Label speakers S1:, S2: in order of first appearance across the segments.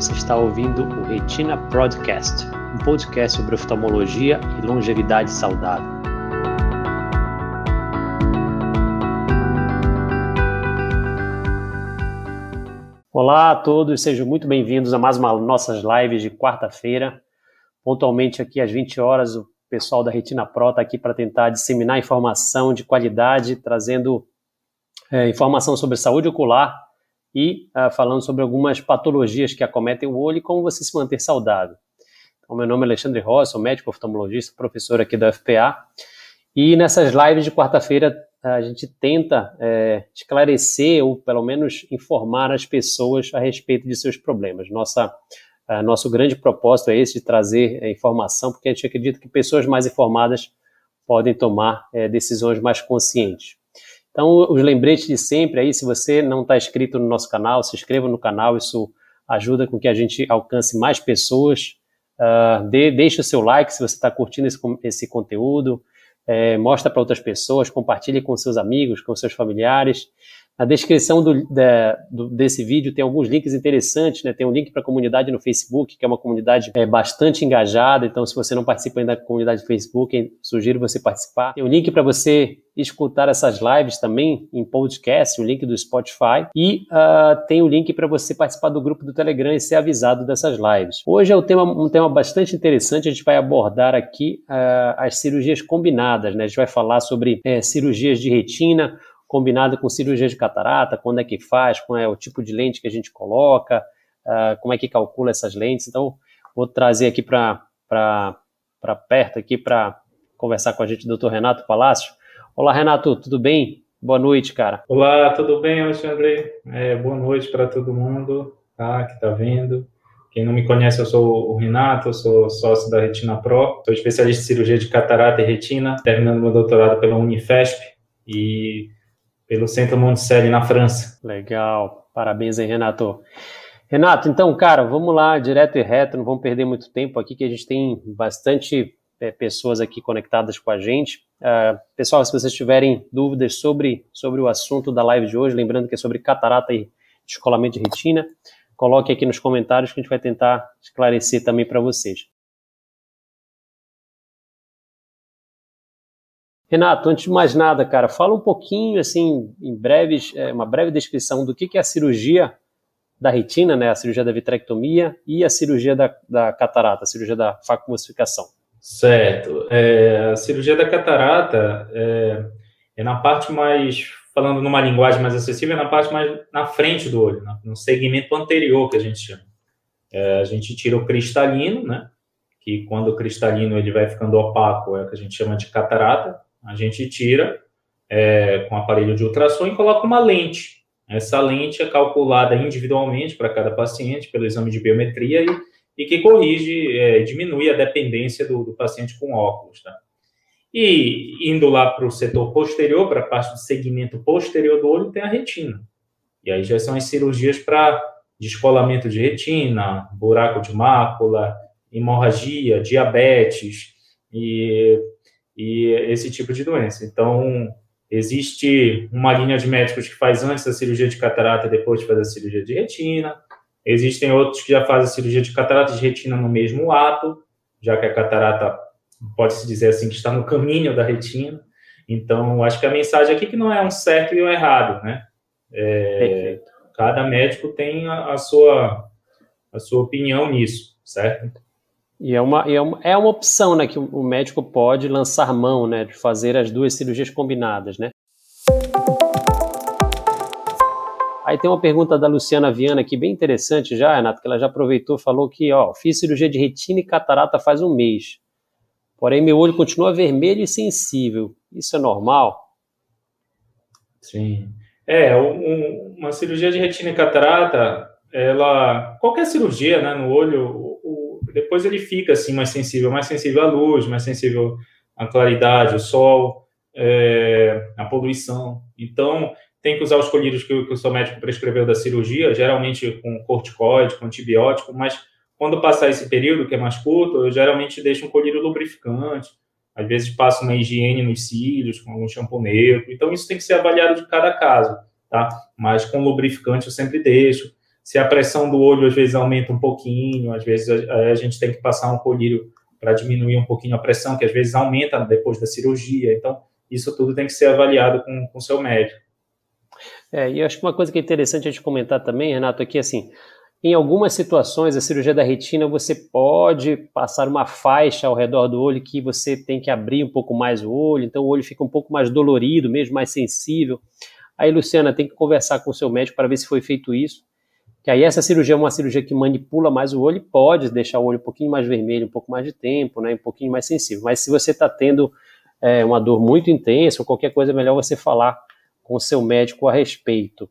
S1: você está ouvindo o Retina Podcast, um podcast sobre oftalmologia e longevidade saudável. Olá a todos, sejam muito bem-vindos a mais uma nossas lives de quarta-feira. Pontualmente aqui às 20 horas, o pessoal da Retina Pro está aqui para tentar disseminar informação de qualidade, trazendo é, informação sobre saúde ocular e uh, falando sobre algumas patologias que acometem o olho e como você se manter saudável. Então, meu nome é Alexandre Rossi, sou médico oftalmologista, professor aqui da FPA. E nessas lives de quarta-feira a gente tenta é, esclarecer ou pelo menos informar as pessoas a respeito de seus problemas. Nossa, nosso grande propósito é esse de trazer é, informação, porque a gente acredita que pessoas mais informadas podem tomar é, decisões mais conscientes. Então, os lembretes de sempre aí, se você não está inscrito no nosso canal, se inscreva no canal, isso ajuda com que a gente alcance mais pessoas. Uh, dê, deixe o seu like se você está curtindo esse, esse conteúdo, é, mostra para outras pessoas, compartilhe com seus amigos, com seus familiares. Na descrição do, da, do, desse vídeo tem alguns links interessantes, né? Tem um link para a comunidade no Facebook, que é uma comunidade é, bastante engajada. Então, se você não participa ainda da comunidade do Facebook, sugiro você participar. Tem um link para você escutar essas lives também em podcast, o link do Spotify. E uh, tem o um link para você participar do grupo do Telegram e ser avisado dessas lives. Hoje é um tema, um tema bastante interessante. A gente vai abordar aqui uh, as cirurgias combinadas, né? A gente vai falar sobre é, cirurgias de retina combinado com cirurgia de catarata, quando é que faz, qual é o tipo de lente que a gente coloca, uh, como é que calcula essas lentes. Então, vou trazer aqui para perto aqui para conversar com a gente doutor Renato Palácio. Olá, Renato, tudo bem? Boa noite, cara.
S2: Olá, tudo bem, Alexandre? É, boa noite para todo mundo tá, que está vendo. Quem não me conhece, eu sou o Renato, eu sou sócio da Retina Pro, sou especialista em cirurgia de catarata e retina, terminando meu doutorado pela Unifesp e pelo Centro Monticelli na França.
S1: Legal, parabéns aí, Renato. Renato, então, cara, vamos lá, direto e reto, não vamos perder muito tempo aqui, que a gente tem bastante é, pessoas aqui conectadas com a gente. Uh, pessoal, se vocês tiverem dúvidas sobre, sobre o assunto da live de hoje, lembrando que é sobre catarata e descolamento de retina, coloque aqui nos comentários que a gente vai tentar esclarecer também para vocês. Renato, antes de mais nada, cara, fala um pouquinho, assim, em breves, é, uma breve descrição do que, que é a cirurgia da retina, né, a cirurgia da vitrectomia e a cirurgia da, da catarata, a cirurgia da facomulsificação.
S2: Certo. É, a cirurgia da catarata é, é, na parte mais, falando numa linguagem mais acessível, é na parte mais na frente do olho, no segmento anterior que a gente chama. É, a gente tira o cristalino, né, que quando o cristalino ele vai ficando opaco é o que a gente chama de catarata, a gente tira é, com aparelho de ultrassom e coloca uma lente. Essa lente é calculada individualmente para cada paciente pelo exame de biometria e, e que corrige, é, diminui a dependência do, do, paciente com óculos. Tá? E indo lá para o setor posterior, para a parte do segmento posterior do olho, tem a retina. E aí já são as cirurgias para descolamento de retina, buraco de mácula, hemorragia, diabetes e e esse tipo de doença. Então, existe uma linha de médicos que faz antes da cirurgia de catarata e depois de fazer a cirurgia de retina. Existem outros que já fazem a cirurgia de catarata e de retina no mesmo ato, já que a catarata pode-se dizer assim que está no caminho da retina. Então, acho que a mensagem aqui é que não é um certo e um errado, né? É, cada médico tem a, a, sua a sua opinião nisso, certo?
S1: E é uma, é uma, é uma opção né, que o médico pode lançar mão né, de fazer as duas cirurgias combinadas. Né? Aí tem uma pergunta da Luciana Viana aqui, bem interessante já, Renato, que ela já aproveitou falou que ó, fiz cirurgia de retina e catarata faz um mês. Porém, meu olho continua vermelho e sensível. Isso é normal?
S2: Sim. É, um, uma cirurgia de retina e catarata, ela. Qualquer cirurgia né, no olho, depois ele fica assim mais sensível, mais sensível à luz, mais sensível à claridade, ao sol, é, à poluição. Então, tem que usar os colírios que, que o seu médico prescreveu da cirurgia, geralmente com corticoide, com antibiótico, mas quando passar esse período, que é mais curto, eu geralmente deixo um colírio lubrificante, às vezes passo uma higiene nos cílios, com algum shampoo neutro, então isso tem que ser avaliado de cada caso, tá? Mas com lubrificante eu sempre deixo. Se a pressão do olho às vezes aumenta um pouquinho, às vezes a, a gente tem que passar um colírio para diminuir um pouquinho a pressão, que às vezes aumenta depois da cirurgia. Então, isso tudo tem que ser avaliado com o seu médico.
S1: É, e eu acho que uma coisa que é interessante a gente comentar também, Renato, é que assim, em algumas situações, a cirurgia da retina, você pode passar uma faixa ao redor do olho que você tem que abrir um pouco mais o olho, então o olho fica um pouco mais dolorido, mesmo mais sensível. Aí, Luciana, tem que conversar com o seu médico para ver se foi feito isso. Que aí essa cirurgia é uma cirurgia que manipula mais o olho e pode deixar o olho um pouquinho mais vermelho, um pouco mais de tempo, né, um pouquinho mais sensível. Mas se você está tendo é, uma dor muito intensa ou qualquer coisa, é melhor você falar com o seu médico a respeito.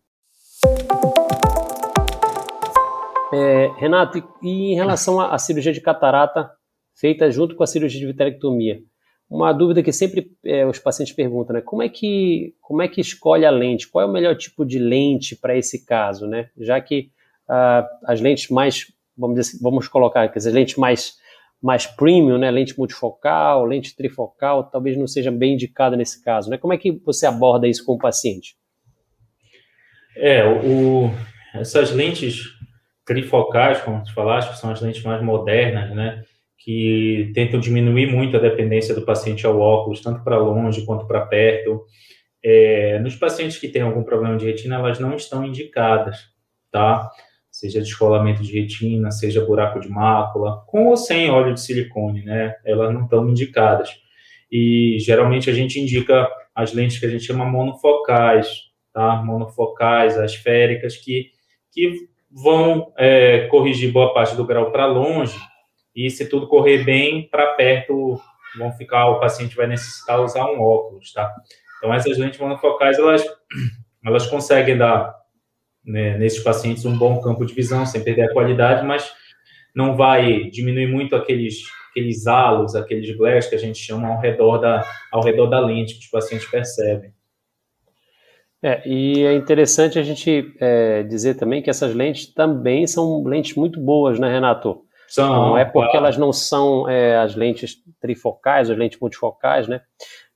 S1: É, Renato, e, em relação à, cirurgia de catarata feita junto com a cirurgia de vitrectomia, uma dúvida que sempre é, os pacientes perguntam, né? Como é que como é que escolhe a lente? Qual é o melhor tipo de lente para esse caso, né? Já que uh, as lentes mais, vamos assim, vamos colocar aqui, as lentes mais mais premium, né? Lente multifocal, lente trifocal, talvez não seja bem indicada nesse caso, né? Como é que você aborda isso com o paciente?
S2: É, o, essas lentes trifocais, como tu falaste, são as lentes mais modernas, né? que tentam diminuir muito a dependência do paciente ao óculos, tanto para longe quanto para perto. É, nos pacientes que têm algum problema de retina, elas não estão indicadas, tá? Seja descolamento de retina, seja buraco de mácula, com ou sem óleo de silicone, né? Elas não estão indicadas. E geralmente a gente indica as lentes que a gente chama monofocais, tá? Monofocais, esféricas, que, que vão é, corrigir boa parte do grau para longe e se tudo correr bem, para perto vão ficar, o paciente vai necessitar usar um óculos, tá? Então, essas lentes monofocais, elas, elas conseguem dar, né, nesses pacientes, um bom campo de visão, sem perder a qualidade, mas não vai diminuir muito aqueles, aqueles halos, aqueles glares que a gente chama ao redor da, ao redor da lente, que os pacientes percebem.
S1: É, e é interessante a gente é, dizer também que essas lentes também são lentes muito boas, né, Renato? São, não é porque claro. elas não são é, as lentes trifocais, as lentes multifocais, né?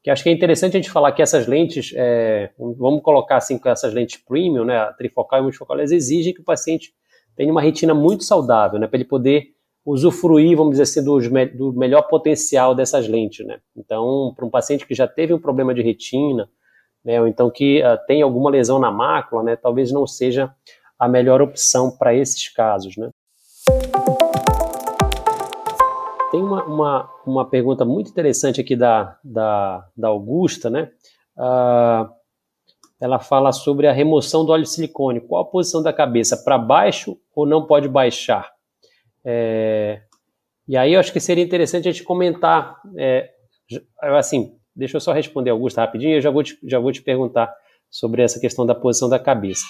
S1: Que acho que é interessante a gente falar que essas lentes, é, vamos colocar assim, com essas lentes premium, né? Trifocal e multifocal, elas exigem que o paciente tenha uma retina muito saudável, né? Para ele poder usufruir, vamos dizer assim, do, do melhor potencial dessas lentes, né? Então, para um paciente que já teve um problema de retina, né? Ou então que uh, tem alguma lesão na mácula, né? Talvez não seja a melhor opção para esses casos, né? Tem uma, uma, uma pergunta muito interessante aqui da, da, da Augusta, né? Uh, ela fala sobre a remoção do óleo silicone. Qual a posição da cabeça? Para baixo ou não pode baixar? É, e aí eu acho que seria interessante a gente comentar, é, assim, deixa eu só responder, Augusta, rapidinho, eu já vou, te, já vou te perguntar sobre essa questão da posição da cabeça.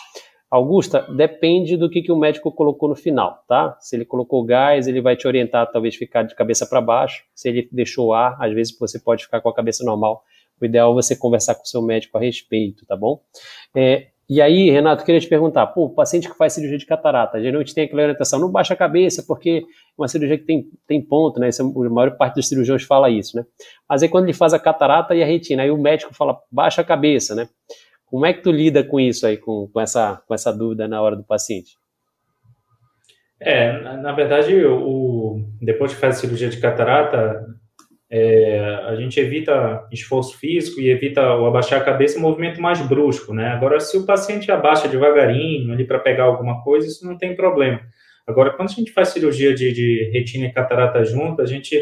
S1: Augusta, depende do que, que o médico colocou no final, tá? Se ele colocou gás, ele vai te orientar talvez ficar de cabeça para baixo. Se ele deixou ar, às vezes você pode ficar com a cabeça normal. O ideal é você conversar com o seu médico a respeito, tá bom? É, e aí, Renato, queria te perguntar, pô, o paciente que faz cirurgia de catarata, geralmente tem aquela orientação, não baixa a cabeça, porque uma cirurgia que tem, tem ponto, né? Essa, a maior parte dos cirurgiões fala isso, né? Mas aí quando ele faz a catarata e a retina, aí o médico fala, baixa a cabeça, né? Como é que tu lida com isso aí, com, com, essa, com essa dúvida na hora do paciente?
S2: É, na, verdade, o, depois que faz a cirurgia de catarata, é, a gente evita esforço físico e evita o abaixar a cabeça, um movimento mais brusco, né? Agora, se o paciente abaixa devagarinho ali para pegar alguma coisa, isso não tem problema. Agora, quando a gente faz cirurgia de, de retina e catarata junto, a gente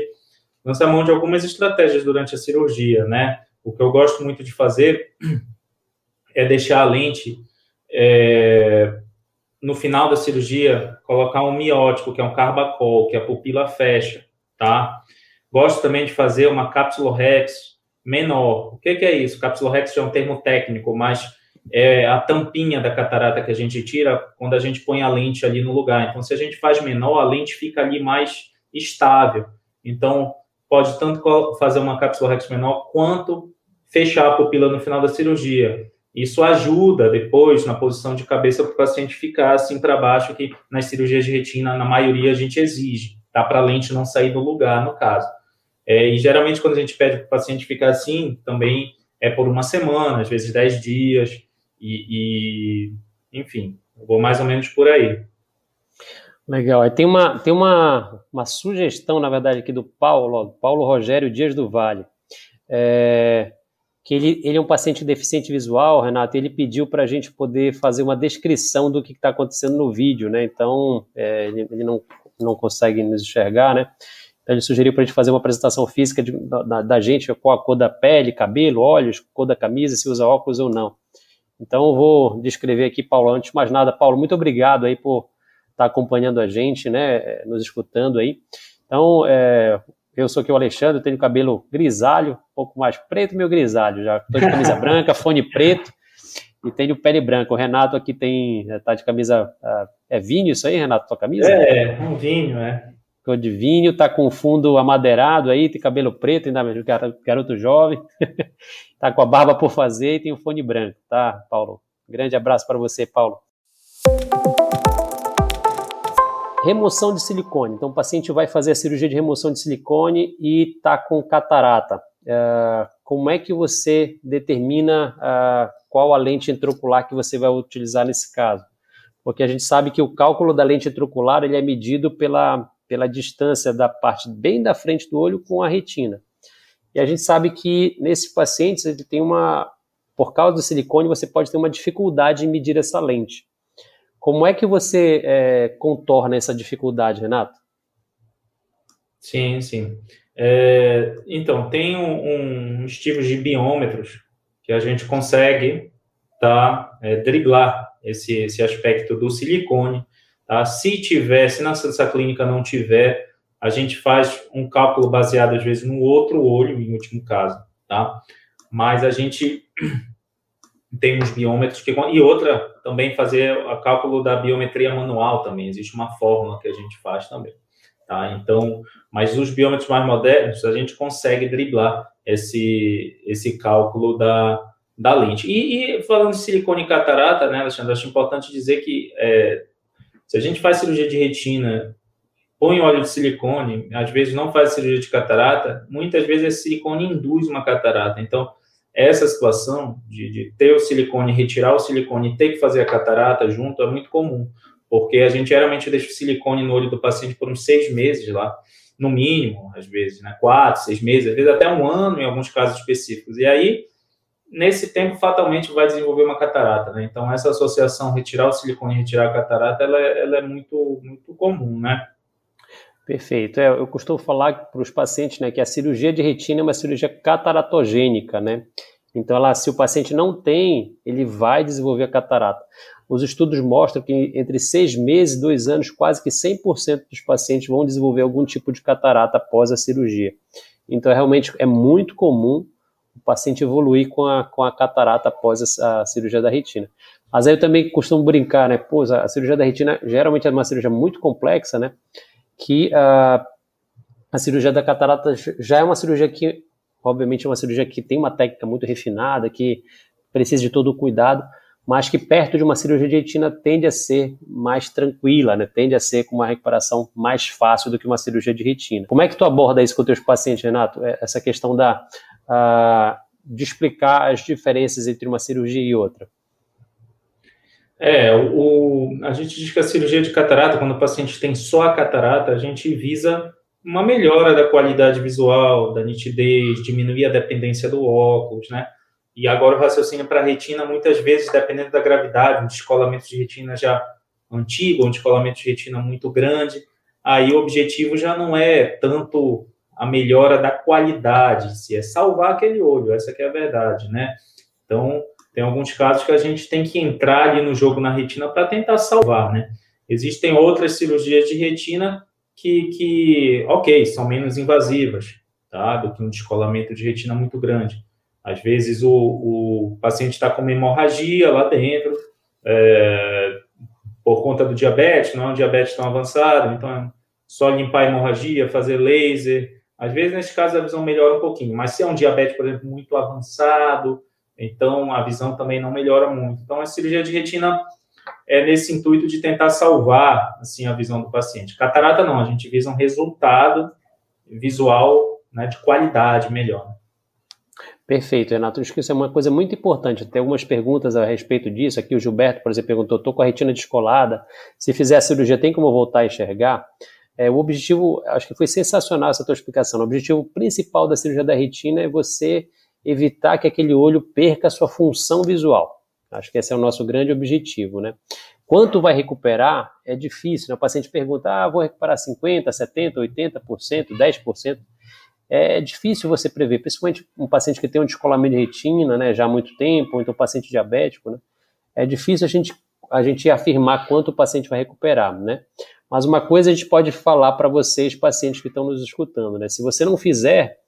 S2: lança mão de algumas estratégias durante a cirurgia, né? O que eu gosto muito de fazer é deixar a lente é, no final da cirurgia, colocar um miótico, que é um carbacol, que a pupila fecha, tá? Gosto também de fazer uma cápsula rex menor. O que, que é isso? Cápsula rex é um termo técnico, mas é a tampinha da catarata que a gente tira quando a gente põe a lente ali no lugar. Então, se a gente faz menor, a lente fica ali mais estável. Então, pode tanto fazer uma cápsula rex menor quanto fechar a pupila no final da cirurgia. Isso ajuda depois na posição de cabeça para o paciente ficar assim para baixo, que nas cirurgias de retina, na maioria, a gente exige, tá? Para a lente não sair do lugar, no caso. É, e geralmente, quando a gente pede para o paciente ficar assim, também é por uma semana, às vezes 10 dias, e, e enfim, vou mais ou menos por aí.
S1: Legal. Tem uma, tem uma, uma sugestão, na verdade, aqui do Paulo, Paulo Rogério Dias do Vale. É, que ele, ele é um paciente deficiente visual, Renato, ele pediu para a gente poder fazer uma descrição do que está acontecendo no vídeo, né? Então, é, ele, ele, não, não consegue nos enxergar, né? Então, ele sugeriu para a gente fazer uma apresentação física de, da, da, gente, com a cor da pele, cabelo, olhos, cor da camisa, se usa óculos ou não. Então, vou descrever aqui, Paulo, antes de mais nada. Paulo, muito obrigado aí por estar tá acompanhando a gente, né? Nos escutando aí. Então, é, eu sou aqui o Alexandre, tenho cabelo grisalho, um pouco mais preto, meu grisalho. Já estou de camisa branca, fone preto e tenho pele branca. O Renato aqui tem, tá de camisa. Uh, é vinho isso aí, Renato, tua camisa?
S2: É, um vinho, é.
S1: Cor de vinho, tá com fundo amadeirado aí, tem cabelo preto, ainda garoto jovem. tá com a barba por fazer e tem o fone branco, tá, Paulo? Grande abraço para você, Paulo. Remoção de silicone. Então, o paciente vai fazer a cirurgia de remoção de silicone e está com catarata. Uh, como é que você determina uh, qual a lente intraocular que você vai utilizar nesse caso? Porque a gente sabe que o cálculo da lente intraocular ele é medido pela, pela distância da parte bem da frente do olho com a retina. E a gente sabe que nesse paciente ele tem uma, por causa do silicone, você pode ter uma dificuldade em medir essa lente. Como é que você é, contorna essa dificuldade, Renato?
S2: Sim, sim. É, então, tem um, uns tipos de biômetros que a gente consegue tá, é, driblar esse, esse aspecto do silicone. Tá? Se tiver, se na essa clínica não tiver, a gente faz um cálculo baseado, às vezes, no outro olho, em último caso. Tá? Mas a gente tem uns biômetros que e outra também fazer o cálculo da biometria manual também. Existe uma fórmula que a gente faz também tá? Então mas os biômetros mais modernos a gente consegue driblar esse esse cálculo da, da lente. E, e falando de silicone e catarata né Alexandre acho importante dizer que é, se a gente faz cirurgia de retina põe óleo de silicone às vezes não faz cirurgia de catarata muitas vezes esse silicone induz uma catarata. Então essa situação de, de, ter o silicone, retirar o silicone e ter que fazer a catarata junto é muito comum, porque a gente geralmente deixa o silicone no olho do paciente por uns seis meses lá, no mínimo, às vezes, né? Quatro, seis meses, às vezes até um ano em alguns casos específicos. E aí, nesse tempo, fatalmente vai desenvolver uma catarata, né? Então, essa associação, retirar o silicone e retirar a catarata, ela, é, ela é muito, muito comum, né?
S1: Perfeito. É, eu costumo falar para os pacientes né, que a cirurgia de retina é uma cirurgia cataratogênica, né? Então, ela, se o paciente não tem, ele vai desenvolver a catarata. Os estudos mostram que entre seis meses e dois anos, quase que 100% dos pacientes vão desenvolver algum tipo de catarata após a cirurgia. Então, é realmente é muito comum o paciente evoluir com a, com a catarata após a, a cirurgia da retina. Mas aí eu também costumo brincar, né? Pô, a cirurgia da retina geralmente é uma cirurgia muito complexa, né? Que a, a cirurgia da catarata já é uma cirurgia que, obviamente, é uma cirurgia que tem uma técnica muito refinada, que precisa de todo o cuidado, mas que perto de uma cirurgia de retina tende a ser mais tranquila, né? tende a ser com uma recuperação mais fácil do que uma cirurgia de retina. Como é que tu aborda isso com os teus pacientes, Renato? É, essa questão da, uh, de explicar as diferenças entre uma cirurgia e outra?
S2: É, o, a gente diz que a cirurgia de catarata, quando o paciente tem só a catarata, a gente visa uma melhora da qualidade visual, da nitidez, diminuir a dependência do óculos, né? E agora o raciocínio para a retina, muitas vezes, dependendo da gravidade, um descolamento de retina já antigo, um descolamento de retina muito grande, aí o objetivo já não é tanto a melhora da qualidade, se é salvar aquele olho, essa que é a verdade, né? Então, tem alguns casos que a gente tem que entrar ali no jogo na retina para tentar salvar, né? Existem outras cirurgias de retina que, que, ok, são menos invasivas, tá? Do que um descolamento de retina muito grande. Às vezes o, o paciente está com uma hemorragia lá dentro, é, por conta do diabetes, não é um diabetes tão avançado, então é só limpar a hemorragia, fazer laser. Às vezes, nesse caso, a visão melhora um pouquinho, mas se é um diabetes, por exemplo, muito avançado, então a visão também não melhora muito. Então a cirurgia de retina é nesse intuito de tentar salvar assim a visão do paciente. Catarata não, a gente visa um resultado visual né, de qualidade melhor.
S1: Perfeito, Renato. Acho que isso é uma coisa muito importante. Tem algumas perguntas a respeito disso. Aqui o Gilberto, por exemplo, perguntou: estou com a retina descolada. Se fizer a cirurgia, tem como voltar a enxergar? É, o objetivo, acho que foi sensacional essa tua explicação. O objetivo principal da cirurgia da retina é você evitar que aquele olho perca sua função visual. Acho que esse é o nosso grande objetivo, né? Quanto vai recuperar é difícil. Né? O paciente pergunta: ah, vou recuperar 50%, 70%, 80%, 10% é difícil você prever, principalmente um paciente que tem um descolamento de retina, né, já há muito tempo, ou então um paciente diabético, né, é difícil a gente, a gente afirmar quanto o paciente vai recuperar, né. Mas uma coisa a gente pode falar para vocês, pacientes que estão nos escutando, né, se você não fizer,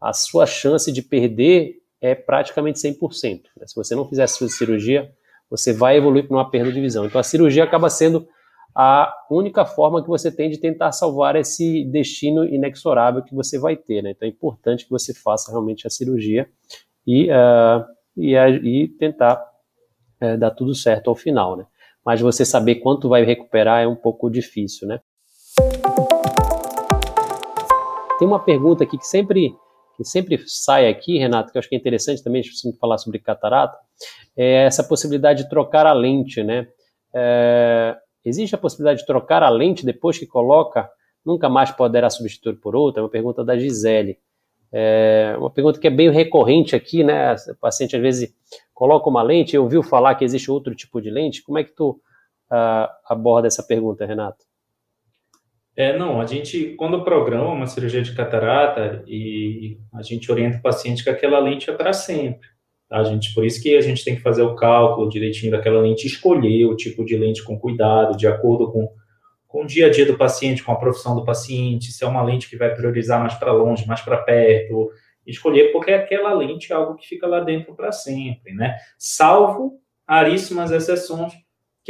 S1: a sua chance de perder é praticamente 100%. Né? Se você não fizer a sua cirurgia, você vai evoluir para uma perda de visão. Então a cirurgia acaba sendo a única forma que você tem de tentar salvar esse destino inexorável que você vai ter. Né? Então é importante que você faça realmente a cirurgia e, uh, e, e, tentar uh, dar tudo certo ao final. Né? Mas você saber quanto vai recuperar é um pouco difícil. Né? Tem uma pergunta aqui que sempre, que sempre sai aqui, Renato, que eu acho que é interessante também, se falar sobre catarata, é essa possibilidade de trocar a lente, né? É, Existe a possibilidade de trocar a lente depois que coloca? Nunca mais poderá substituir por outra? É uma pergunta da Gisele. É uma pergunta que é bem recorrente aqui, né? O paciente às vezes coloca uma lente, eu ouviu falar que existe outro tipo de lente. Como é que tu uh, aborda essa pergunta, Renato?
S2: É, não, a gente, quando programa uma cirurgia de catarata, e a gente orienta o paciente que aquela lente é para sempre. Tá, gente? Por isso que a gente tem que fazer o cálculo direitinho daquela lente, escolher o tipo de lente com cuidado, de acordo com, com o dia a dia do paciente, com a profissão do paciente, se é uma lente que vai priorizar mais para longe, mais para perto, escolher, porque aquela lente é algo que fica lá dentro para sempre, né? Salvo raríssimas exceções,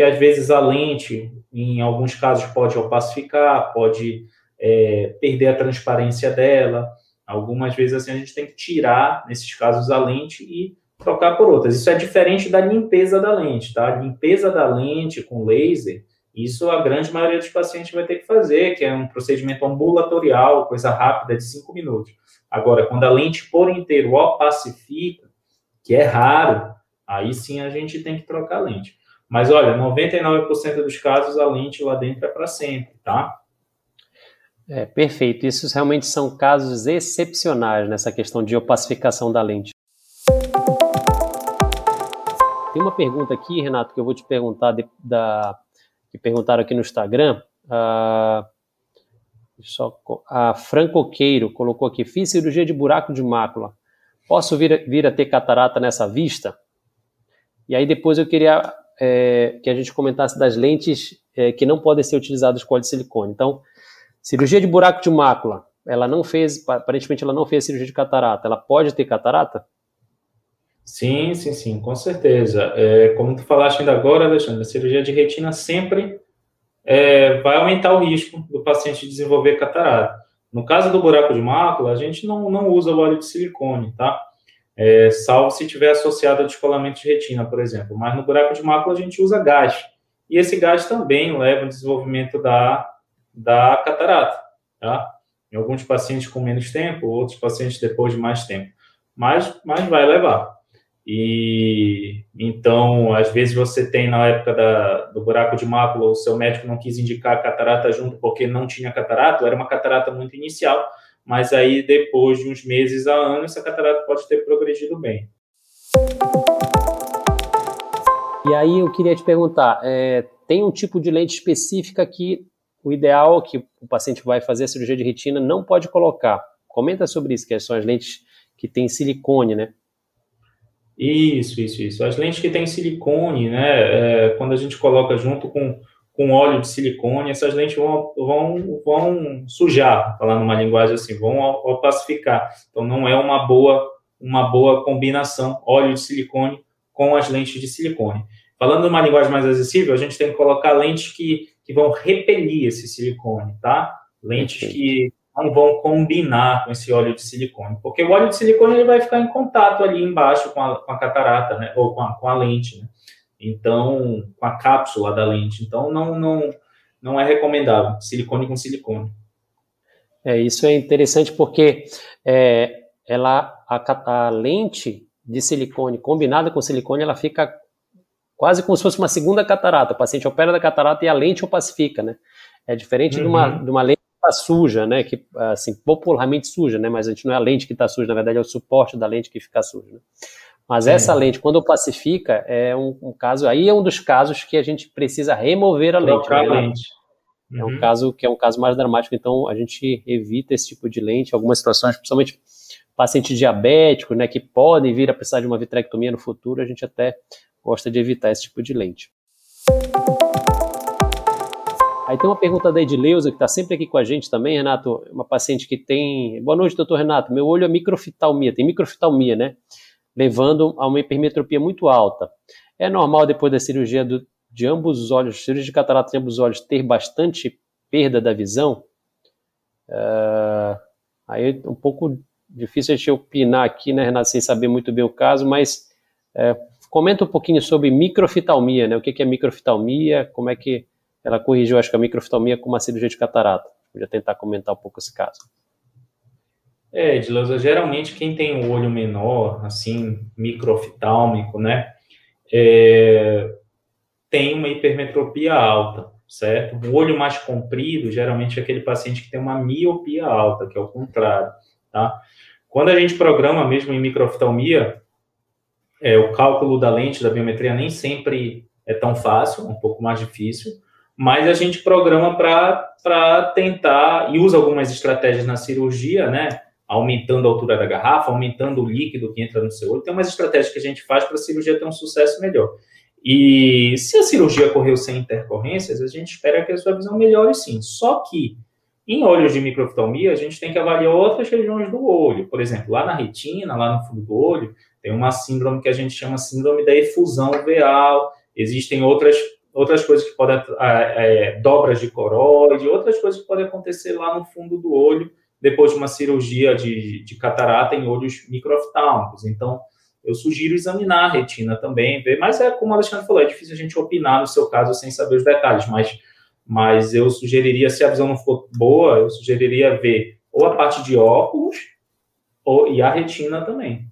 S2: que às vezes a lente, em alguns casos, pode opacificar, pode é, perder a transparência dela. Algumas vezes assim a gente tem que tirar, nesses casos, a lente e trocar por outras. Isso é diferente da limpeza da lente, tá? A limpeza da lente com laser, isso a grande maioria dos pacientes vai ter que fazer, que é um procedimento ambulatorial, coisa rápida de 5 minutos. Agora, quando a lente por inteiro opacifica, que é raro, aí sim a gente tem que trocar a lente. Mas olha, 99% dos casos a lente lá dentro é para sempre, tá?
S1: É, perfeito. Isso realmente são casos excepcionais nessa questão de opacificação da lente. Tem uma pergunta aqui, Renato, que eu vou te perguntar de, da, que perguntaram aqui no Instagram. Uh, só, a Francoqueiro colocou aqui: fiz cirurgia de buraco de mácula. Posso vir, vir a ter catarata nessa vista? E aí depois eu queria é, que a gente comentasse das lentes é, que não podem ser utilizadas com óleo de silicone. Então, cirurgia de buraco de mácula, ela não fez, aparentemente ela não fez cirurgia de catarata. Ela pode ter catarata?
S2: Sim, sim, sim, com certeza. É, como tu falaste ainda agora, Alexandre, a cirurgia de retina sempre é, vai aumentar o risco do paciente desenvolver catarata. No caso do buraco de mácula, a gente não, não usa o óleo de silicone, tá? É, salvo se tiver associado a descolamento de retina, por exemplo. Mas no buraco de mácula a gente usa gás. E esse gás também leva ao desenvolvimento da, da catarata, tá? Em alguns pacientes com menos tempo, outros pacientes depois de mais tempo. Mas, mas vai levar. E então, às vezes você tem na época da, do buraco de mácula, o seu médico não quis indicar catarata junto porque não tinha catarata, era uma catarata muito inicial, mas aí depois de uns meses a anos, essa catarata pode ter progredido bem.
S1: E aí eu queria te perguntar, é, tem um tipo de lente específica que o ideal que o paciente vai fazer a cirurgia de retina não pode colocar? Comenta sobre isso, que são as lentes que têm silicone, né?
S2: Isso, isso, isso. As lentes que têm silicone, né? É, quando a gente coloca junto com, com óleo de silicone, essas lentes vão, vão, vão sujar, falando uma linguagem assim, vão opacificar. Então, não é uma boa, uma boa combinação óleo de silicone com as lentes de silicone. Falando uma linguagem mais acessível, a gente tem que colocar lentes que, que vão repelir esse silicone, tá? Lentes que não vão combinar com esse óleo de silicone, porque o óleo de silicone ele vai ficar em contato ali embaixo com a, com a catarata, né, ou com a, com a lente, né? Então, com a cápsula da lente. Então, não, não, não é recomendável silicone com silicone.
S1: É, isso é interessante porque é, ela a, a lente de silicone combinada com silicone, ela fica quase como se fosse uma segunda catarata. O paciente opera da catarata e a lente o pacifica, né? É diferente uhum. de, uma, uhum. de uma lente que está suja, né? Que, assim, popularmente suja, né? Mas a gente não é a lente que está suja, na verdade é o suporte da lente que fica suja, né? Mas essa lente, quando pacifica, é um, um, caso, aí é um dos casos que a gente precisa remover a lente. Né? A lente. Uhum. É um uhum. caso que é um caso mais dramático, então a gente evita esse tipo de lente, algumas situações, principalmente pacientes diabéticos, né, que podem vir a precisar de uma vitrectomia no futuro, a gente até gosta de evitar esse tipo de lente. Aí tem uma pergunta da Edileuza, que está sempre aqui com a gente também, Renato, uma paciente que tem... Boa noite, doutor Renato, meu olho é microfitalmia, tem microfitalmia, né? Levando a uma hipermetropia muito alta. É normal, depois da cirurgia do, de ambos os olhos, cirurgia de catarata de ambos os olhos, ter bastante perda da visão? Uh, aí um pouco difícil a gente opinar aqui, né, Renato, sem saber muito bem o caso, mas é, Comenta um pouquinho sobre microfitalmia, né? O que é microfitalmia, como é que ela corrigiu, acho que a microfitalmia com uma cirurgia de catarata. Podia tentar comentar um pouco esse caso.
S2: É, Edileuza, geralmente quem tem o olho menor, assim, microfitálmico, né, é, tem uma hipermetropia alta, certo? O olho mais comprido, geralmente é aquele paciente que tem uma miopia alta, que é o contrário, tá? Quando a gente programa mesmo em microftalmia, é, o cálculo da lente, da biometria, nem sempre é tão fácil, um pouco mais difícil, mas a gente programa para tentar, e usa algumas estratégias na cirurgia, né? Aumentando a altura da garrafa, aumentando o líquido que entra no seu olho. Tem umas estratégias que a gente faz para a cirurgia ter um sucesso melhor. E se a cirurgia correu sem intercorrências, a gente espera que a sua visão melhore sim. Só que em olhos de microftalmia, a gente tem que avaliar outras regiões do olho. Por exemplo, lá na retina, lá no fundo do olho, tem uma síndrome que a gente chama síndrome da efusão veal. Existem outras, outras coisas que podem, é, dobras de coroide, outras coisas que podem acontecer lá no fundo do olho depois de uma cirurgia de, de catarata em olhos microftalmicos. Então, eu sugiro examinar a retina também, ver, mas é como o Alexandre falou, é difícil a gente opinar no seu caso sem saber os detalhes, mas, mas eu sugeriria, se a visão não for boa, eu sugeriria ver ou a parte de óculos ou, e a retina também.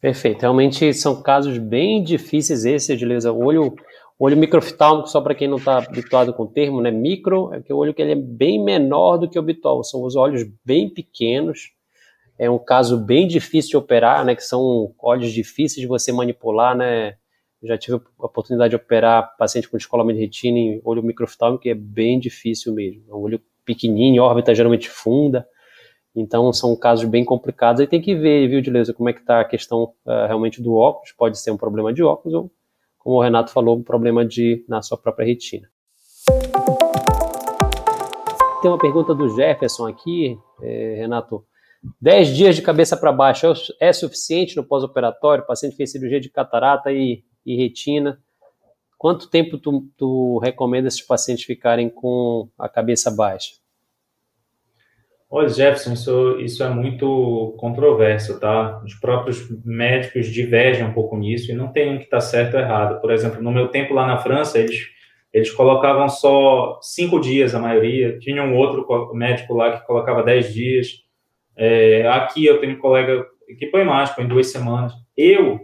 S1: Perfeito. Realmente são casos bem difíceis esses, Edileuza. O olho, olho microfitálmico, só para quem não está habituado com o termo, né? Micro é que o olho que ele é bem menor do que o habitual. São os olhos bem pequenos. É um caso bem difícil de operar, né? Que são olhos difíceis de você manipular, né? já tive a oportunidade de operar paciente com descolamento de retina em olho microfitálmico, que é bem difícil mesmo. É um olho pequenininho, órbita geralmente funda. Então, são casos bem complicados. Aí tem que ver, viu, Dileuza, como é que está a questão uh, realmente do óculos. Pode ser um problema de óculos ou, como o Renato falou, um problema de na sua própria retina. Tem uma pergunta do Jefferson aqui, é, Renato. 10 dias de cabeça para baixo é, é suficiente no pós-operatório? Paciente fez cirurgia de catarata e, e retina. Quanto tempo tu, tu recomenda esses pacientes ficarem com a cabeça baixa?
S2: Olha, Jefferson, isso, isso é muito controverso, tá? Os próprios médicos divergem um pouco nisso e não tem um que está certo ou errado. Por exemplo, no meu tempo lá na França, eles, eles colocavam só cinco dias, a maioria. Tinha um outro médico lá que colocava dez dias. É, aqui eu tenho um colega que põe mais, põe duas semanas. Eu,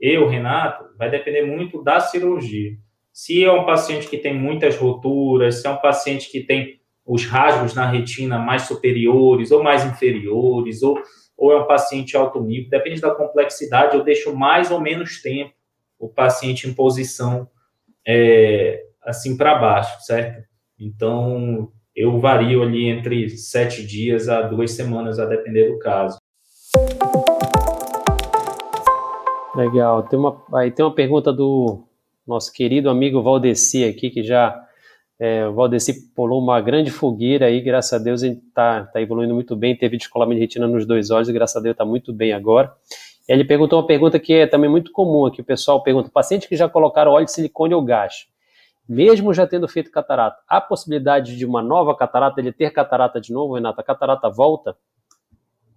S2: eu, Renato, vai depender muito da cirurgia. Se é um paciente que tem muitas roturas, se é um paciente que tem os rasgos na retina mais superiores ou mais inferiores, ou, ou é um paciente alto nível, depende da complexidade, eu deixo mais ou menos tempo o paciente em posição é, assim para baixo, certo? Então, eu vario ali entre sete dias a duas semanas, a depender do caso.
S1: Legal. Tem uma, aí tem uma pergunta do nosso querido amigo Valdeci aqui, que já é, o Valdeci pulou uma grande fogueira aí, graças a Deus ele está tá evoluindo muito bem, teve descolamento de retina nos dois olhos graças a Deus está muito bem agora. Ele perguntou uma pergunta que é também muito comum aqui, o pessoal pergunta, pacientes que já colocaram óleo de silicone ou gás, mesmo já tendo feito catarata, há possibilidade de uma nova catarata, ele ter catarata de novo, Renata? A catarata volta?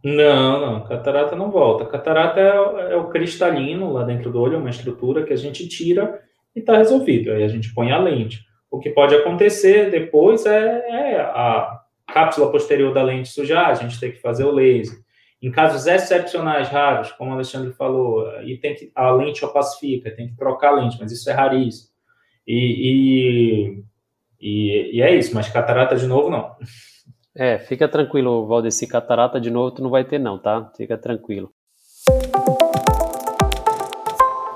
S2: Não, não, catarata não volta. Catarata é, é o cristalino lá dentro do olho, é uma estrutura que a gente tira e está resolvido. Aí a gente põe a lente. O que pode acontecer depois é, é a cápsula posterior da lente sujar, a gente tem que fazer o laser. Em casos excepcionais raros, como o Alexandre falou, e tem que, a lente opacifica, tem que trocar a lente, mas isso é raríssimo. E, e, e, e é isso, mas catarata de novo, não.
S1: É, fica tranquilo, Valdeci, catarata de novo tu não vai ter não, tá? Fica tranquilo.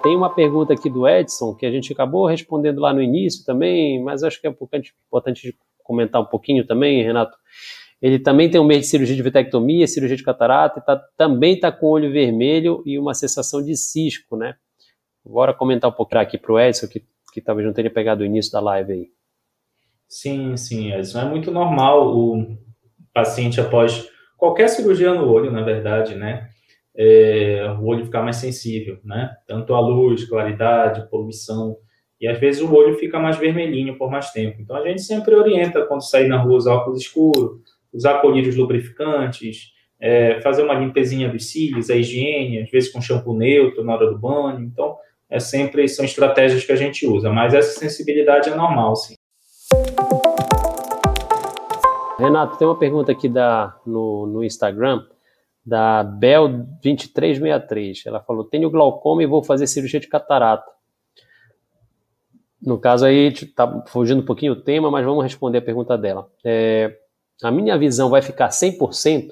S1: Tem uma pergunta aqui do Edson, que a gente acabou respondendo lá no início também, mas acho que é importante comentar um pouquinho também, Renato. Ele também tem um mês de cirurgia de vitectomia, cirurgia de catarata, e tá, também está com olho vermelho e uma sensação de cisco, né? Bora comentar um pouquinho aqui para o Edson, que, que talvez não tenha pegado o início da live aí.
S2: Sim, sim, Edson. É muito normal o paciente após qualquer cirurgia no olho, na verdade, né? É, o olho ficar mais sensível, né? Tanto a luz, claridade, poluição. E às vezes o olho fica mais vermelhinho por mais tempo. Então a gente sempre orienta quando sair na rua usar óculos escuros, usar colírios lubrificantes, é, fazer uma limpezinha dos cílios, a higiene, às vezes com shampoo neutro na hora do banho. Então é sempre são estratégias que a gente usa, mas essa sensibilidade é normal, sim.
S1: Renato, tem uma pergunta aqui da, no, no Instagram da Bel 2363. Ela falou: tenho glaucoma e vou fazer cirurgia de catarata. No caso aí, está fugindo um pouquinho o tema, mas vamos responder a pergunta dela. É, a minha visão vai ficar 100%?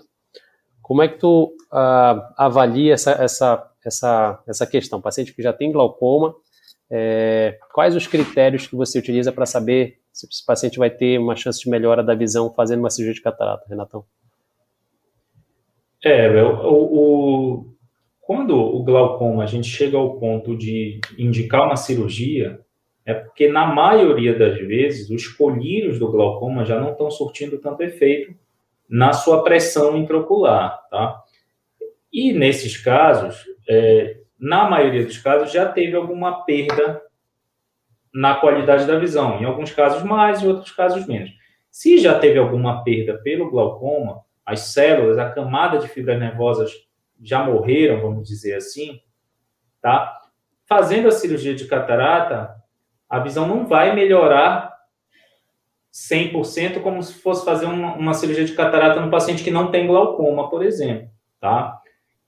S1: Como é que tu uh, avalia essa, essa, essa, essa questão? Paciente que já tem glaucoma, é, quais os critérios que você utiliza para saber se esse paciente vai ter uma chance de melhora da visão fazendo uma cirurgia de catarata, Renatão?
S2: É, o, o, quando o glaucoma a gente chega ao ponto de indicar uma cirurgia, é porque na maioria das vezes os colírios do glaucoma já não estão surtindo tanto efeito na sua pressão intraocular, tá? E nesses casos, é, na maioria dos casos, já teve alguma perda na qualidade da visão. Em alguns casos mais, em outros casos menos. Se já teve alguma perda pelo glaucoma, as células, a camada de fibras nervosas já morreram, vamos dizer assim, tá? Fazendo a cirurgia de catarata, a visão não vai melhorar 100% como se fosse fazer uma, uma cirurgia de catarata no paciente que não tem glaucoma, por exemplo, tá?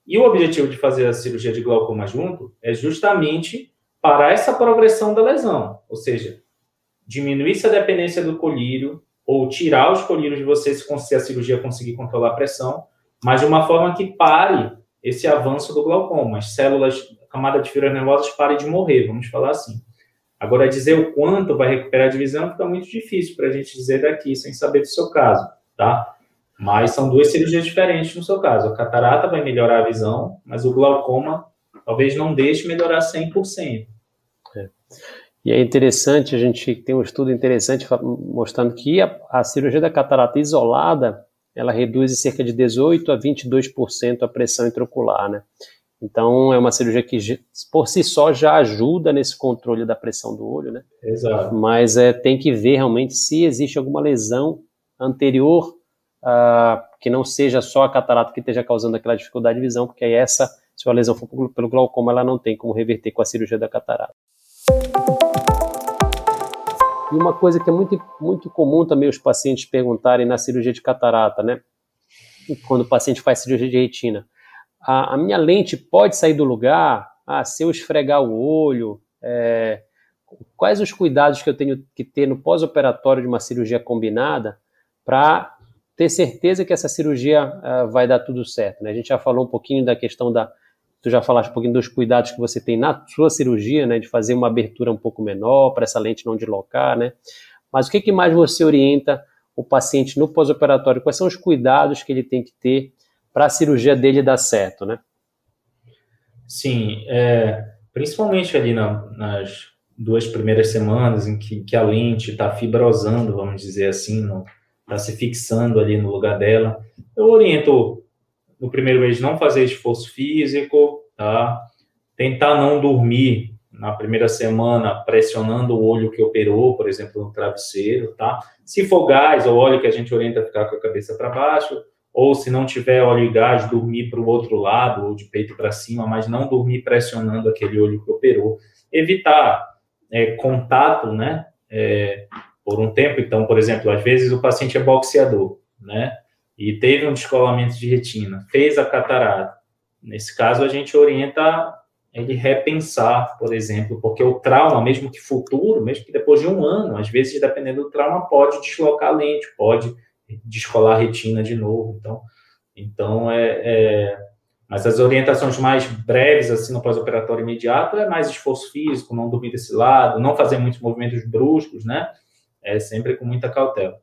S2: E o objetivo de fazer a cirurgia de glaucoma junto é justamente parar essa progressão da lesão, ou seja, diminuir essa dependência do colírio, ou tirar os colírios de você se a cirurgia conseguir controlar a pressão, mas de uma forma que pare esse avanço do glaucoma. As células, a camada de fibras nervosas pare de morrer, vamos falar assim. Agora, dizer o quanto vai recuperar a divisão fica muito difícil para a gente dizer daqui, sem saber do seu caso, tá? Mas são duas cirurgias diferentes no seu caso. A catarata vai melhorar a visão, mas o glaucoma talvez não deixe melhorar 100%. É.
S1: E é interessante, a gente tem um estudo interessante mostrando que a, a cirurgia da catarata isolada, ela reduz cerca de 18 a 22% a pressão intraocular, né? Então, é uma cirurgia que por si só já ajuda nesse controle da pressão do olho, né?
S2: Exato.
S1: Mas é, tem que ver realmente se existe alguma lesão anterior uh, que não seja só a catarata que esteja causando aquela dificuldade de visão, porque aí essa, se a lesão for pelo glaucoma, ela não tem como reverter com a cirurgia da catarata. E uma coisa que é muito, muito comum também os pacientes perguntarem na cirurgia de catarata, né? Quando o paciente faz cirurgia de retina. A, a minha lente pode sair do lugar? Ah, se eu esfregar o olho, é, quais os cuidados que eu tenho que ter no pós-operatório de uma cirurgia combinada para ter certeza que essa cirurgia uh, vai dar tudo certo. Né? A gente já falou um pouquinho da questão da, Tu já falaste um pouquinho dos cuidados que você tem na sua cirurgia, né, de fazer uma abertura um pouco menor para essa lente não deslocar, né? Mas o que, que mais você orienta o paciente no pós-operatório? Quais são os cuidados que ele tem que ter para a cirurgia dele dar certo, né?
S2: Sim, é, principalmente ali na, nas duas primeiras semanas em que, que a lente está fibrosando, vamos dizer assim, está se fixando ali no lugar dela, eu oriento no primeiro mês não fazer esforço físico, tá? Tentar não dormir na primeira semana pressionando o olho que operou, por exemplo, no travesseiro, tá? Se for gás ou óleo que a gente orienta a ficar com a cabeça para baixo, ou se não tiver óleo e gás, dormir para o outro lado, ou de peito para cima, mas não dormir pressionando aquele olho que operou. Evitar é, contato, né? É, por um tempo, então, por exemplo, às vezes o paciente é boxeador, né? E teve um descolamento de retina, fez a catarata. Nesse caso, a gente orienta ele repensar, por exemplo, porque o trauma, mesmo que futuro, mesmo que depois de um ano, às vezes, dependendo do trauma, pode deslocar a lente, pode descolar a retina de novo. Então, então é, é mas as orientações mais breves, assim, no pós-operatório imediato, é mais esforço físico, não dormir desse lado, não fazer muitos movimentos bruscos, né? É sempre com muita cautela.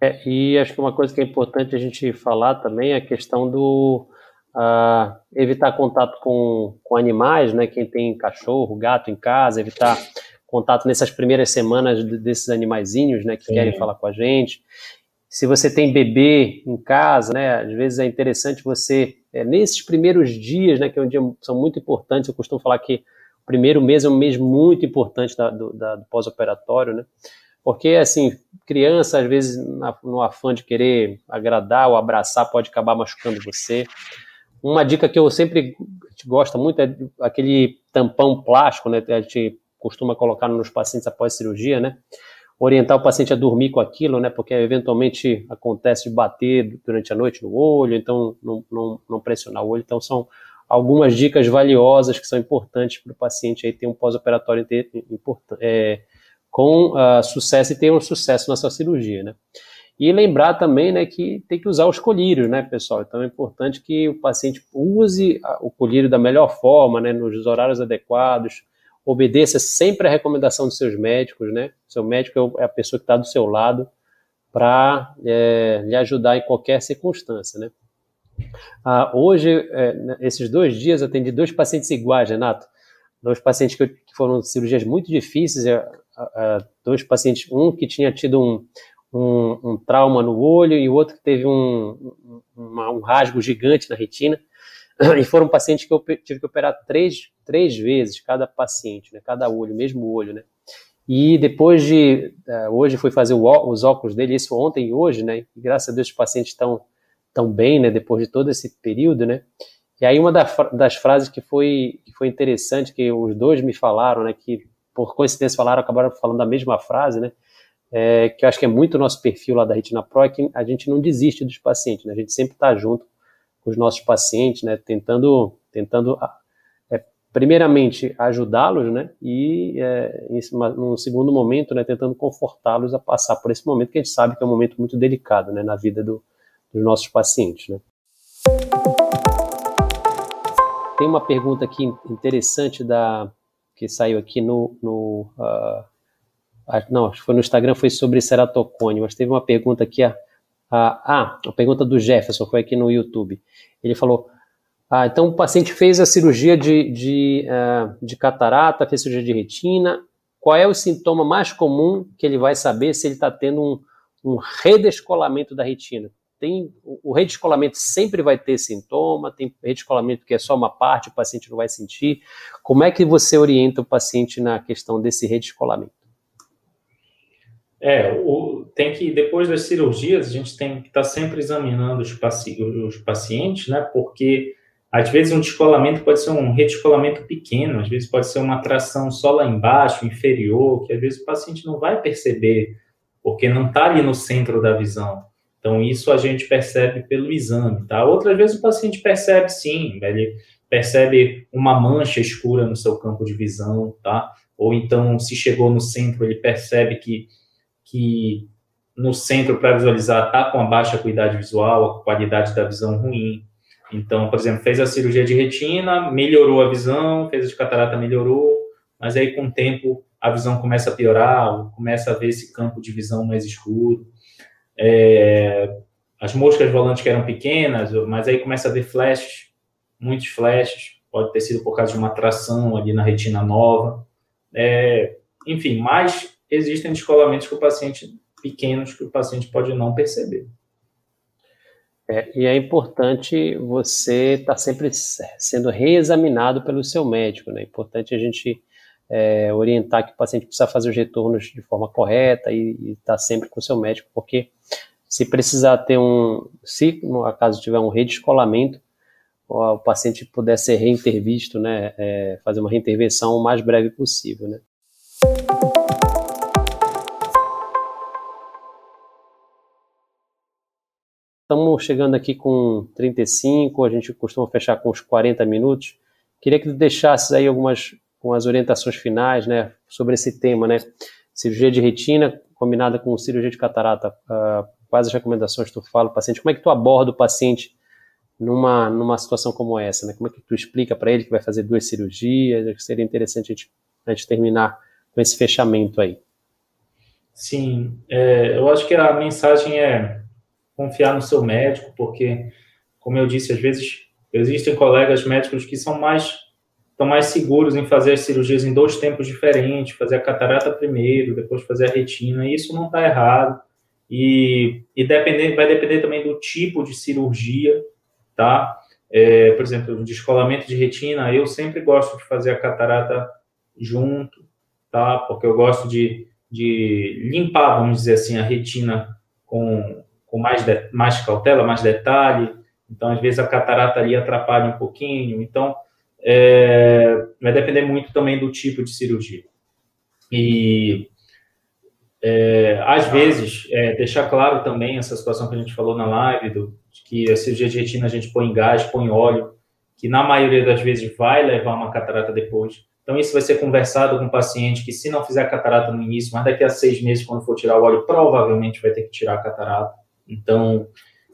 S1: É, e acho que uma coisa que é importante a gente falar também é a questão do uh, evitar contato com, com animais, né? Quem tem cachorro, gato em casa, evitar contato nessas primeiras semanas desses animaizinhos, né? Que Sim. querem falar com a gente. Se você tem bebê em casa, né? Às vezes é interessante você é, nesses primeiros dias, né? Que é um dia, são muito importantes. Eu costumo falar que o primeiro mês é um mês muito importante da, do, da, do pós-operatório, né? Porque, assim, criança, às vezes, no afã de querer agradar ou abraçar, pode acabar machucando você. Uma dica que eu sempre gosto muito é aquele tampão plástico, né? A gente costuma colocar nos pacientes após cirurgia, né? Orientar o paciente a dormir com aquilo, né? Porque eventualmente acontece de bater durante a noite no olho, então não, não, não pressionar o olho. Então são algumas dicas valiosas que são importantes para o paciente aí ter um pós-operatório é, com uh, sucesso e ter um sucesso na sua cirurgia, né? E lembrar também, né, que tem que usar os colírios, né, pessoal? Então é importante que o paciente use o colírio da melhor forma, né, nos horários adequados, obedeça sempre a recomendação dos seus médicos, né? Seu médico é, é a pessoa que está do seu lado para é, lhe ajudar em qualquer circunstância, né? Ah, hoje, é, esses dois dias, eu atendi dois pacientes iguais, Renato. Dois pacientes que, que foram cirurgias muito difíceis, é, dois pacientes, um que tinha tido um, um, um, trauma no olho e o outro que teve um, uma, um rasgo gigante na retina. E foram pacientes que eu tive que operar três, três vezes cada paciente, né, cada olho, mesmo olho, né. E depois de, uh, hoje fui fazer o, os óculos dele, isso ontem e hoje, né, e graças a Deus os pacientes estão tão bem, né, depois de todo esse período, né. E aí uma da, das frases que foi, que foi interessante, que os dois me falaram, né, que por coincidência falaram, acabaram falando a mesma frase, né, é, que eu acho que é muito o nosso perfil lá da Retina Pro, é que a gente não desiste dos pacientes, né? a gente sempre está junto com os nossos pacientes, né? tentando, tentando é, primeiramente ajudá-los, né? e é, em num segundo momento, né, tentando confortá-los a passar por esse momento que a gente sabe que é um momento muito delicado né, na vida do, dos nossos pacientes. Né? Tem uma pergunta aqui interessante da que saiu aqui no, no uh, não, acho que foi no Instagram, foi sobre ceratocone, mas teve uma pergunta aqui, a, a, ah, a pergunta do Jefferson, foi aqui no YouTube. Ele falou, ah, então o paciente fez a cirurgia de, de, uh, de catarata, fez cirurgia de retina, qual é o sintoma mais comum que ele vai saber se ele está tendo um, um redescolamento da retina? Tem, o redescolamento sempre vai ter sintoma, tem redescolamento que é só uma parte, o paciente não vai sentir. Como é que você orienta o paciente na questão desse redescolamento?
S2: É, o, tem que, depois das cirurgias, a gente tem que estar tá sempre examinando os, paci os pacientes, né? Porque às vezes um descolamento pode ser um redescolamento pequeno, às vezes pode ser uma tração só lá embaixo, inferior, que às vezes o paciente não vai perceber, porque não está ali no centro da visão. Então, isso a gente percebe pelo exame, tá? Outras vezes o paciente percebe sim, ele percebe uma mancha escura no seu campo de visão, tá? Ou então, se chegou no centro, ele percebe que que no centro para visualizar está com a baixa acuidade visual, a qualidade da visão ruim. Então, por exemplo, fez a cirurgia de retina, melhorou a visão, fez a de catarata, melhorou, mas aí com o tempo a visão começa a piorar, começa a ver esse campo de visão mais escuro. É, as moscas volantes que eram pequenas, mas aí começa a ver flashes, muitos flashes, pode ter sido por causa de uma tração ali na retina nova. É, enfim, mais existem descolamentos que o paciente pequenos que o paciente pode não perceber.
S1: É, e é importante você estar tá sempre sendo reexaminado pelo seu médico, né? É importante a gente é, orientar que o paciente precisa fazer os retornos de forma correta e estar tá sempre com o seu médico, porque se precisar ter um, se no acaso tiver um redescolamento, o paciente puder ser reintervisto, né, é, fazer uma reintervenção o mais breve possível, né. estamos chegando aqui com 35, a gente costuma fechar com uns 40 minutos. Queria que tu deixasses aí algumas, algumas orientações finais, né, sobre esse tema, né? Cirurgia de retina combinada com cirurgia de catarata. Uh, quais as recomendações tu fala ao paciente? Como é que tu aborda o paciente numa, numa situação como essa, né? Como é que tu explica para ele que vai fazer duas cirurgias? Seria interessante a gente, a gente terminar com esse fechamento aí.
S2: Sim, é, eu acho que a mensagem é confiar no seu médico, porque, como eu disse, às vezes existem colegas médicos que são mais estão mais seguros em fazer as cirurgias em dois tempos diferentes, fazer a catarata primeiro, depois fazer a retina, e isso não está errado. E, e depender, vai depender também do tipo de cirurgia, tá? É, por exemplo, descolamento de retina, eu sempre gosto de fazer a catarata junto, tá? Porque eu gosto de, de limpar, vamos dizer assim, a retina com, com mais, de, mais cautela, mais detalhe. Então, às vezes, a catarata ali atrapalha um pouquinho. Então, é, vai depender muito também do tipo de cirurgia. E, é, às vezes, é, deixar claro também essa situação que a gente falou na live, do, que a cirurgia de retina a gente põe gás, põe óleo, que na maioria das vezes vai levar uma catarata depois. Então, isso vai ser conversado com o paciente que, se não fizer a catarata no início, mas daqui a seis meses, quando for tirar o óleo, provavelmente vai ter que tirar a catarata. Então,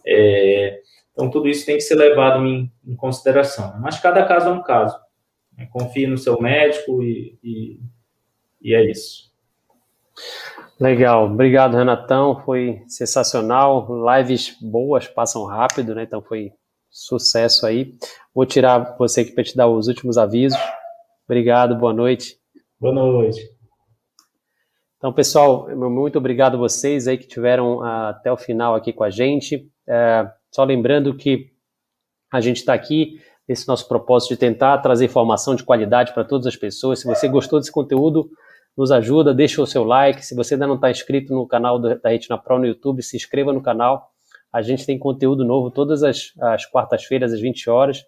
S2: é, então tudo isso tem que ser levado em, em consideração. Mas cada caso é um caso. Né? Confie no seu médico e, e, e é isso.
S1: Legal, obrigado Renatão, foi sensacional. Lives boas passam rápido, né? Então foi sucesso aí. Vou tirar você aqui para te dar os últimos avisos. Obrigado, boa noite.
S2: Boa noite.
S1: Então, pessoal, muito obrigado a vocês aí que tiveram uh, até o final aqui com a gente. Uh, só lembrando que a gente está aqui nesse nosso propósito de tentar trazer informação de qualidade para todas as pessoas. Se você gostou desse conteúdo, nos ajuda, deixa o seu like. Se você ainda não está inscrito no canal da Retina Pro no YouTube, se inscreva no canal. A gente tem conteúdo novo todas as, as quartas-feiras, às 20 horas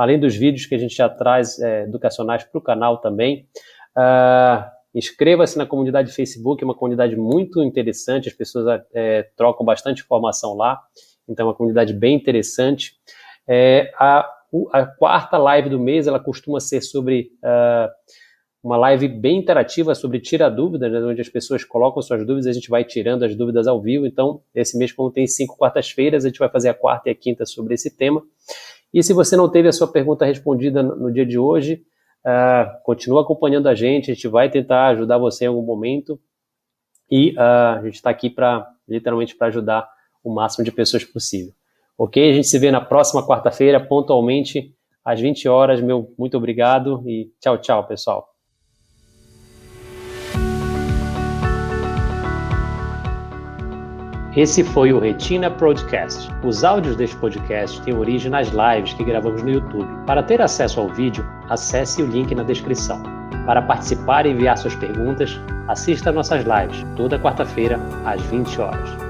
S1: além dos vídeos que a gente já traz é, educacionais para o canal também. Uh, Inscreva-se na comunidade Facebook, é uma comunidade muito interessante, as pessoas é, trocam bastante informação lá, então uma comunidade bem interessante. É, a, a, quarta live do mês, ela costuma ser sobre uh, uma live bem interativa sobre tira dúvidas, né, onde as pessoas colocam suas dúvidas, a gente vai tirando as dúvidas ao vivo. Então, esse mês, como tem cinco quartas-feiras, a gente vai fazer a quarta e a quinta sobre esse tema. E se você não teve a sua pergunta respondida no dia de hoje, uh, continua acompanhando a gente, a gente vai tentar ajudar você em algum momento. E uh, a gente está aqui para, literalmente, para ajudar o máximo de pessoas possível. Ok? A gente se vê na próxima quarta-feira, pontualmente, às 20 horas. Meu muito obrigado e tchau, tchau, pessoal. Esse foi o Retina Podcast. Os áudios deste podcast têm origem nas lives que gravamos no YouTube. Para ter acesso ao vídeo, acesse o link na descrição. Para participar e enviar suas perguntas, assista nossas lives toda quarta-feira às 20 horas.